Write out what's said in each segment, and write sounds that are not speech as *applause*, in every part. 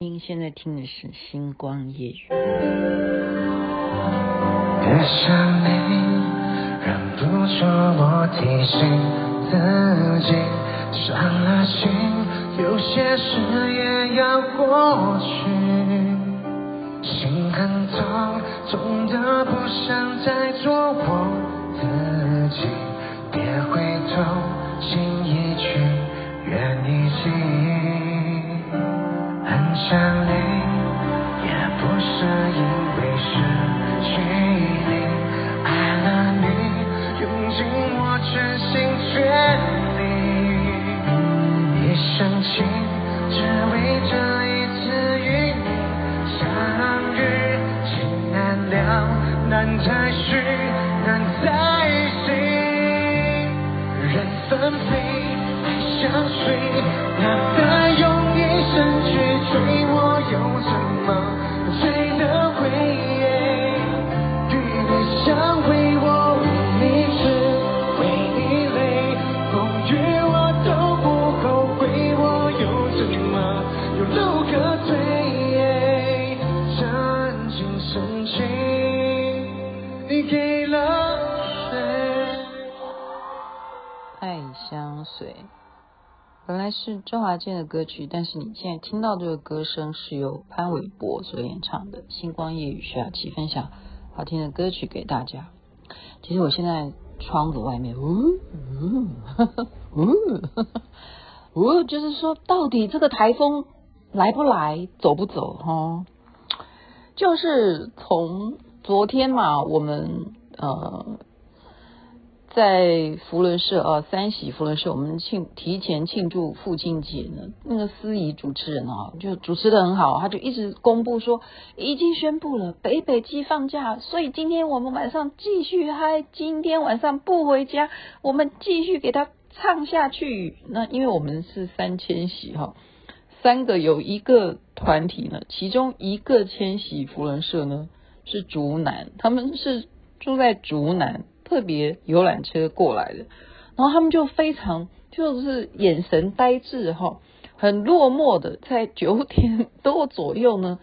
您现在听的是《星光夜雨》。别想你，忍不住我提醒自己，伤了心，有些事也要过去。心很痛，痛得不想再做我自己。别回头，心已去，缘已尽，想你也不是因为失去你，爱了你，用尽我全心全力，一生情。是周华健的歌曲，但是你现在听到这个歌声是由潘玮柏所演唱的《星光夜语》，徐雅琪分享好听的歌曲给大家。其实我现在窗子外面，呜呜呜 *laughs* 呜，就是说到底这个台风来不来，走不走？哈，就是从昨天嘛，我们呃。在福伦社啊，三喜福伦社，我们庆提前庆祝父亲节呢。那个司仪主持人啊，就主持的很好，他就一直公布说，已经宣布了北北基放假，所以今天我们晚上继续嗨，今天晚上不回家，我们继续给他唱下去。那因为我们是三千喜哈，三个有一个团体呢，其中一个千禧福伦社呢是竹南，他们是住在竹南。特别游览车过来的，然后他们就非常就是眼神呆滞哈，很落寞的，在九点多左右呢，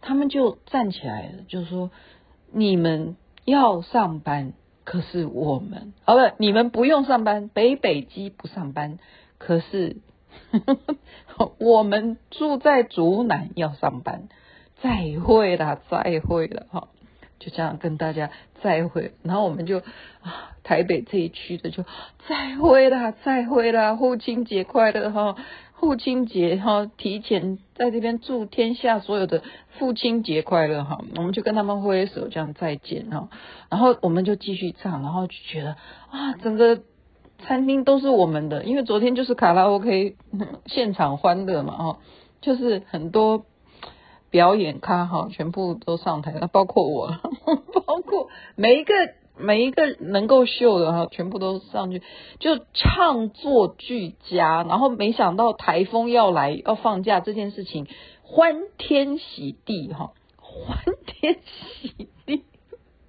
他们就站起来了，就说：“你们要上班，可是我们，好了，你们不用上班，北北基不上班，可是 *laughs* 我们住在竹南要上班，再会了，再会了哈。”就这样跟大家再会，然后我们就啊，台北这一区的就再会啦，再会啦，父亲节快乐哈，父亲节哈，提前在这边祝天下所有的父亲节快乐哈，我们就跟他们挥手这样再见哈，然后我们就继续唱，然后就觉得啊，整个餐厅都是我们的，因为昨天就是卡拉 OK 现场欢乐嘛哈，就是很多。表演咖哈，全部都上台，了包括我，*laughs* 包括每一个每一个能够秀的哈，全部都上去，就唱作俱佳。然后没想到台风要来，要放假这件事情，欢天喜地哈，欢天喜地，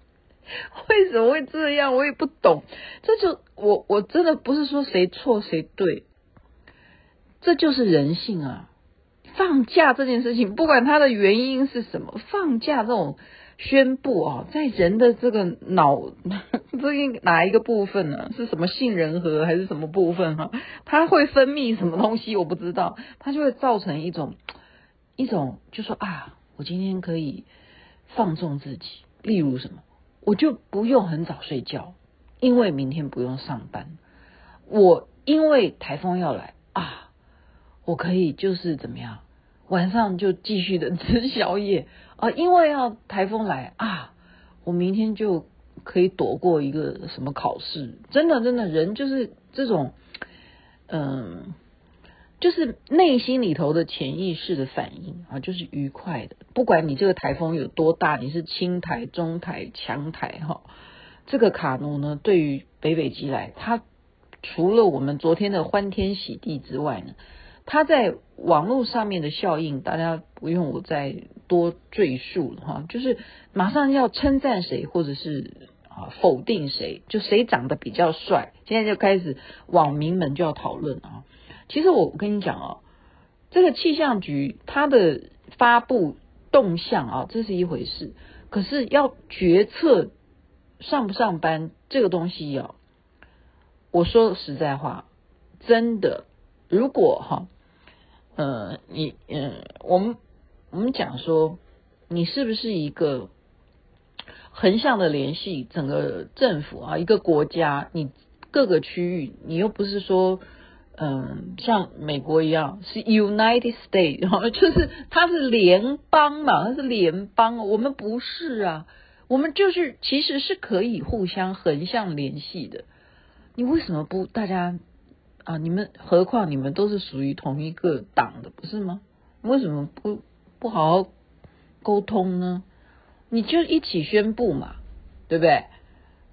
*laughs* 为什么会这样？我也不懂。这就我我真的不是说谁错谁对，这就是人性啊。放假这件事情，不管它的原因是什么，放假这种宣布啊，在人的这个脑 *laughs* 这个哪一个部分呢？是什么杏仁核还是什么部分 *laughs* 哈？它会分泌什么东西？我不知道，它就会造成一种一种，就说啊，我今天可以放纵自己，例如什么，我就不用很早睡觉，因为明天不用上班。我因为台风要来啊，我可以就是怎么样？晚上就继续的吃宵夜 *laughs* 啊，因为要台风来啊，我明天就可以躲过一个什么考试。真的，真的，人就是这种，嗯，就是内心里头的潜意识的反应啊，就是愉快的。不管你这个台风有多大，你是轻台、中台、强台哈，这个卡努呢，对于北北极来，它除了我们昨天的欢天喜地之外呢。他在网络上面的效应，大家不用我再多赘述了哈，就是马上要称赞谁，或者是啊否定谁，就谁长得比较帅，现在就开始网民们就要讨论啊。其实我跟你讲啊，这个气象局它的发布动向啊，这是一回事。可是要决策上不上班这个东西啊，我说实在话，真的，如果哈，呃，你嗯，我们我们讲说，你是不是一个横向的联系整个政府啊，一个国家，你各个区域，你又不是说。嗯，像美国一样是 United States，*laughs* 就是它是联邦嘛，它是联邦，我们不是啊，我们就是其实是可以互相横向联系的。你为什么不大家啊？你们何况你们都是属于同一个党的，不是吗？为什么不不好好沟通呢？你就一起宣布嘛，对不对？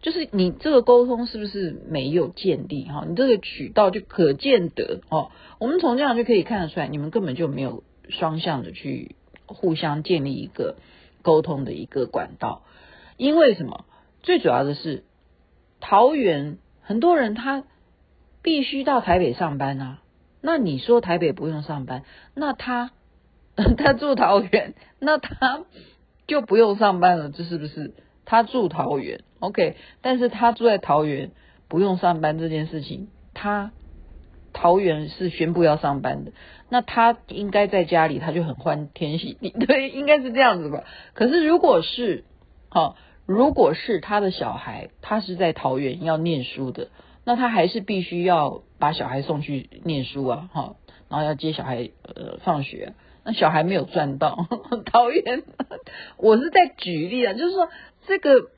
就是你这个沟通是不是没有建立哈？你这个渠道就可见得哦。我们从这样就可以看得出来，你们根本就没有双向的去互相建立一个沟通的一个管道。因为什么？最主要的是桃园很多人他必须到台北上班啊。那你说台北不用上班，那他 *laughs* 他住桃园，那他就不用上班了，这是不是？他住桃园，OK，但是他住在桃园不用上班这件事情，他桃园是宣布要上班的，那他应该在家里他就很欢天喜地，对，*laughs* 应该是这样子吧。可是如果是，好，如果是他的小孩，他是在桃园要念书的，那他还是必须要把小孩送去念书啊，哈，然后要接小孩呃放学，那小孩没有赚到，*laughs* 桃园，我是在举例啊，就是说。这个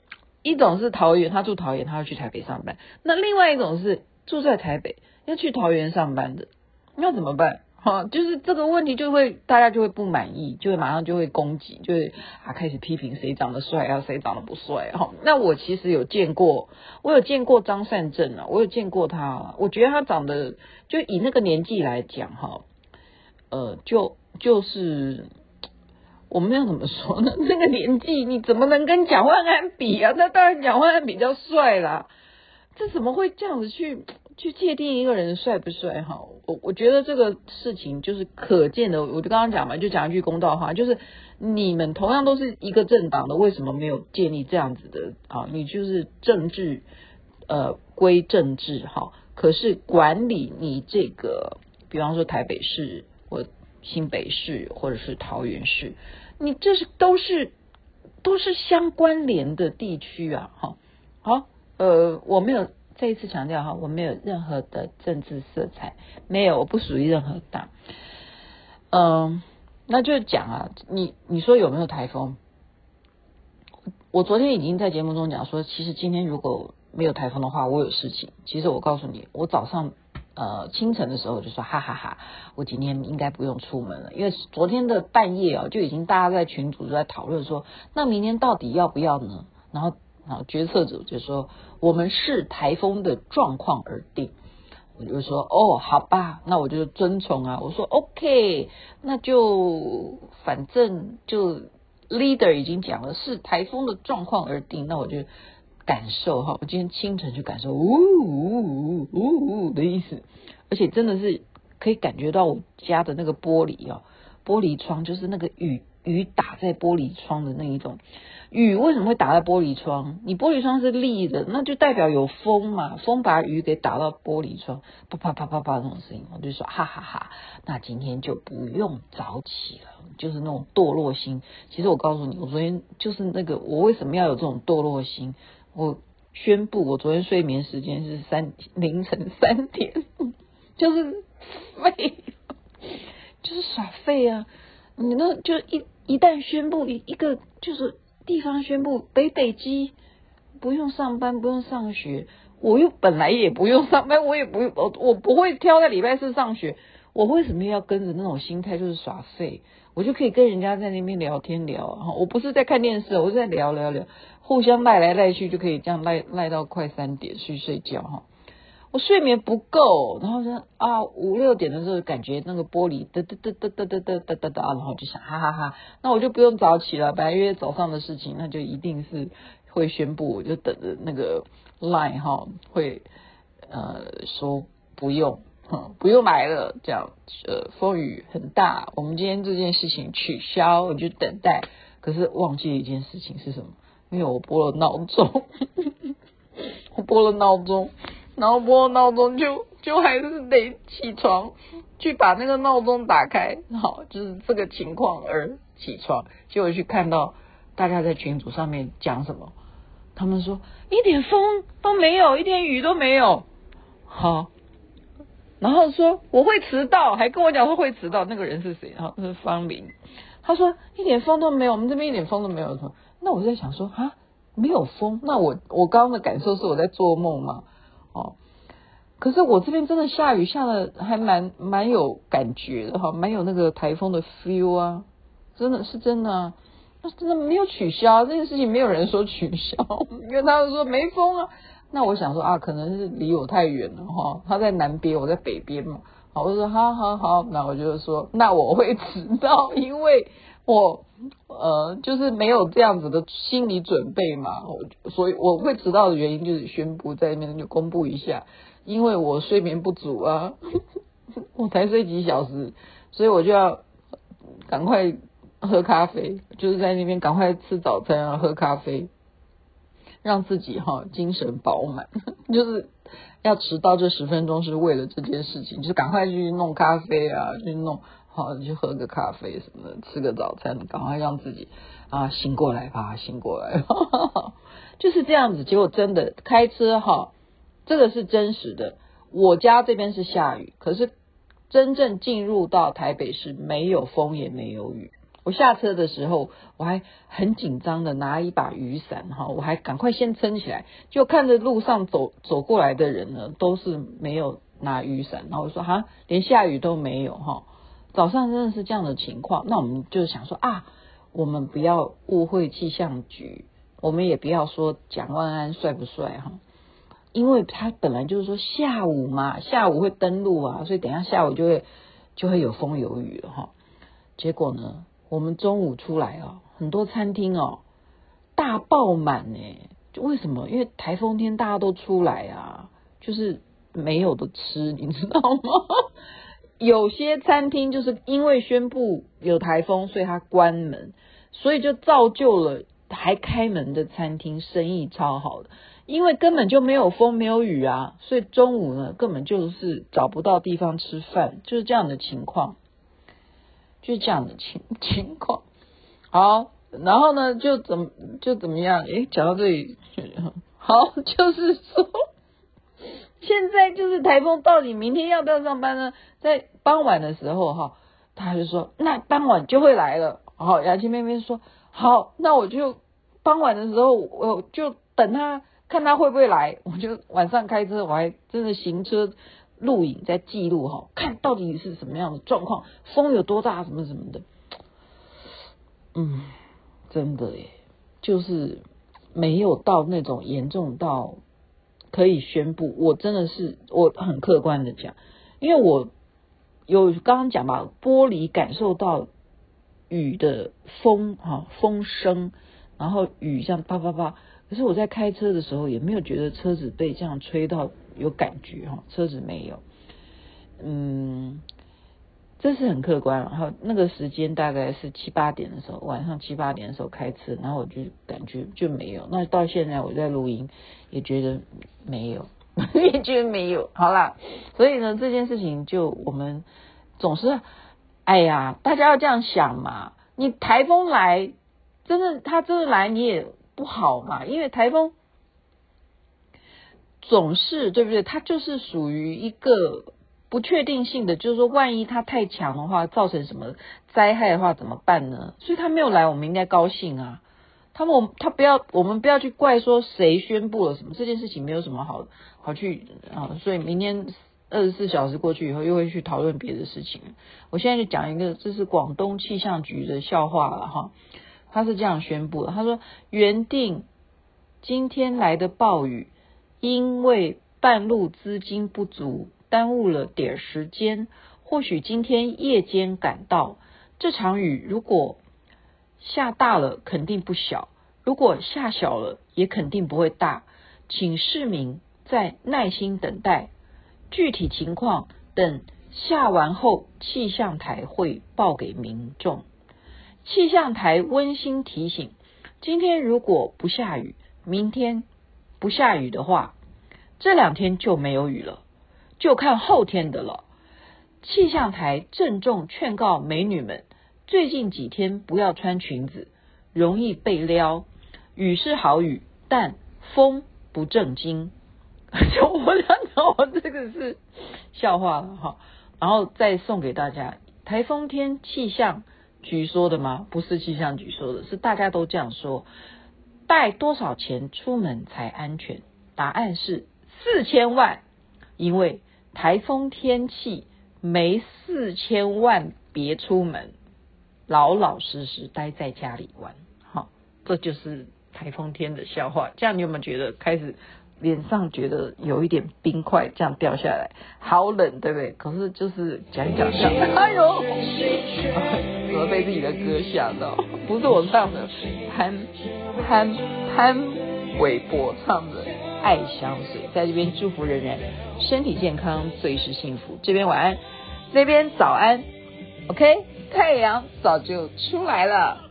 一种是桃园，他住桃园，他要去台北上班；那另外一种是住在台北，要去桃园上班的，那怎么办？哈，就是这个问题就会大家就会不满意，就会马上就会攻击，就会啊开始批评谁长得帅啊，谁长得不帅哈。那我其实有见过，我有见过张善正啊，我有见过他，我觉得他长得就以那个年纪来讲哈，呃，就就是。我们要怎么说呢？*laughs* 那个年纪你怎么能跟蒋万安比啊？那当然蒋万安比较帅啦。这怎么会这样子去去界定一个人帅不帅？哈，我我觉得这个事情就是可见的。我就刚刚讲嘛，就讲一句公道话，就是你们同样都是一个政党的，为什么没有建立这样子的啊？你就是政治呃归政治哈，可是管理你这个，比方说台北市或。新北市或者是桃园市，你这是都是都是相关联的地区啊，哈，好，呃，我没有再一次强调哈，我没有任何的政治色彩，没有，我不属于任何党，嗯、那就讲啊，你你说有没有台风？我昨天已经在节目中讲说，其实今天如果没有台风的话，我有事情。其实我告诉你，我早上。呃，清晨的时候就说哈哈哈哈，我今天应该不用出门了，因为昨天的半夜啊，就已经大家在群组都在讨论说，那明天到底要不要呢？然后，然后决策者就说，我们视台风的状况而定。我就说，哦，好吧，那我就遵从啊。我说，OK，那就反正就 leader 已经讲了，视台风的状况而定，那我就。感受哈，我今天清晨就感受呜呜呜呜呜的意思，而且真的是可以感觉到我家的那个玻璃哦，玻璃窗就是那个雨雨打在玻璃窗的那一种。雨为什么会打在玻璃窗？你玻璃窗是立的，那就代表有风嘛，风把雨给打到玻璃窗，啪啪啪啪啪那种声音，我就说哈哈哈，那今天就不用早起了，就是那种堕落心。其实我告诉你，我昨天就是那个，我为什么要有这种堕落心？我宣布，我昨天睡眠时间是三凌晨三点，*laughs* 就是废，就是耍废啊！你那就一一旦宣布一一个就是地方宣布北北基不用上班不用上学，我又本来也不用上班，我也不我我不会挑在礼拜四上学，我为什么要跟着那种心态就是耍废？我就可以跟人家在那边聊天聊哈！我不是在看电视，我是在聊聊聊。互相赖来赖去就可以这样赖赖到快三点去睡觉哈，我睡眠不够，然后说啊五六点的时候感觉那个玻璃哒哒哒哒哒哒哒哒哒哒，然后就想哈哈哈，那我就不用早起了，本来约早上的事情，那就一定是会宣布，我就等着那个赖哈会呃说不用，不用来了，这样，呃，风雨很大，我们今天这件事情取消，我就等待。可是忘记了一件事情是什么？因为我拨了闹钟，*laughs* 我拨了闹钟，然后拨闹钟就就还是得起床去把那个闹钟打开，好，就是这个情况而起床，结果去看到大家在群组上面讲什么，他们说一点风都没有，一点雨都没有，好。然后说我会迟到，还跟我讲说会迟到。那个人是谁？然后是方林。他说一点风都没有，我们这边一点风都没有。那我在想说啊，没有风？那我我刚刚的感受是我在做梦吗？哦，可是我这边真的下雨下的还蛮蛮有感觉的哈，蛮有那个台风的 feel 啊，真的是真的啊，那真的没有取消这件事情，没有人说取消，*laughs* 因为他们说没风啊。那我想说啊，可能是离我太远了哈，他在南边，我在北边嘛。好，我说好好好，那我就说，那我会迟到，因为我呃就是没有这样子的心理准备嘛，我所以我会迟到的原因就是宣布在那边就公布一下，因为我睡眠不足啊，*laughs* 我才睡几小时，所以我就要赶快喝咖啡，就是在那边赶快吃早餐啊，喝咖啡。让自己哈精神饱满，*laughs* 就是要迟到这十分钟是为了这件事情，就是赶快去弄咖啡啊，去弄好去喝个咖啡什么的，吃个早餐，赶快让自己啊醒过来吧，醒过来，*laughs* 就是这样子。结果真的开车哈，这个是真实的。我家这边是下雨，可是真正进入到台北市没有风也没有雨。我下车的时候，我还很紧张的拿一把雨伞哈，我还赶快先撑起来，就看着路上走走过来的人呢，都是没有拿雨伞，然后我说哈，连下雨都没有哈。早上真的是这样的情况，那我们就想说啊，我们不要误会气象局，我们也不要说蒋万安帅不帅哈，因为他本来就是说下午嘛，下午会登陆啊，所以等一下下午就会就会有风有雨了哈。结果呢？我们中午出来啊，很多餐厅哦大爆满呢。就为什么？因为台风天大家都出来啊，就是没有的吃，你知道吗？有些餐厅就是因为宣布有台风，所以它关门，所以就造就了还开门的餐厅生意超好的，因为根本就没有风没有雨啊，所以中午呢根本就是找不到地方吃饭，就是这样的情况。就是这样的情 *laughs* 情况，好，然后呢，就怎么就怎么样？诶，讲到这里，*laughs* 好，就是说，现在就是台风到底明天要不要上班呢？在傍晚的时候，哈，他就说，那傍晚就会来了。好，雅琪妹妹说，好，那我就傍晚的时候，我就等他，看他会不会来。我就晚上开车，我还真的行车。录影在记录哈，看到底是什么样的状况，风有多大，什么什么的。嗯，真的耶，就是没有到那种严重到可以宣布。我真的是我很客观的讲，因为我有刚刚讲吧，玻璃感受到雨的风哈风声，然后雨像啪啪啪。可是我在开车的时候也没有觉得车子被这样吹到。有感觉哈，车子没有，嗯，这是很客观。然后那个时间大概是七八点的时候，晚上七八点的时候开车，然后我就感觉就没有。那到现在我在录音，也觉得没有，*laughs* 也觉得没有。好啦，所以呢，这件事情就我们总是，哎呀，大家要这样想嘛。你台风来，真的，它真的来，你也不好嘛，因为台风。总是对不对？它就是属于一个不确定性的，就是说，万一它太强的话，造成什么灾害的话，怎么办呢？所以他没有来，我们应该高兴啊。他们他不要，我们不要去怪说谁宣布了什么，这件事情没有什么好好去啊。所以明天二十四小时过去以后，又会去讨论别的事情。我现在就讲一个，这是广东气象局的笑话了哈。他是这样宣布的，他说原定今天来的暴雨。因为半路资金不足，耽误了点时间。或许今天夜间赶到。这场雨如果下大了，肯定不小；如果下小了，也肯定不会大。请市民再耐心等待，具体情况等下完后，气象台会报给民众。气象台温馨提醒：今天如果不下雨，明天不下雨的话，这两天就没有雨了，就看后天的了。气象台郑重劝告美女们，最近几天不要穿裙子，容易被撩。雨是好雨，但风不正经。*laughs* 就我想讲，我这个是笑话了哈。然后再送给大家，台风天气象局说的吗？不是气象局说的，是大家都这样说。带多少钱出门才安全？答案是四千万，因为台风天气没事千万别出门，老老实实待在家里玩。好，这就是台风天的笑话。这样你有没有觉得开始？脸上觉得有一点冰块这样掉下来，好冷，对不对？可是就是讲一讲，*laughs* 哎呦，怎么被自己的歌吓到？不是我唱的，潘潘潘玮柏唱的《爱相随》，在这边祝福人人身体健康，最是幸福。这边晚安，那边早安，OK，太阳早就出来了。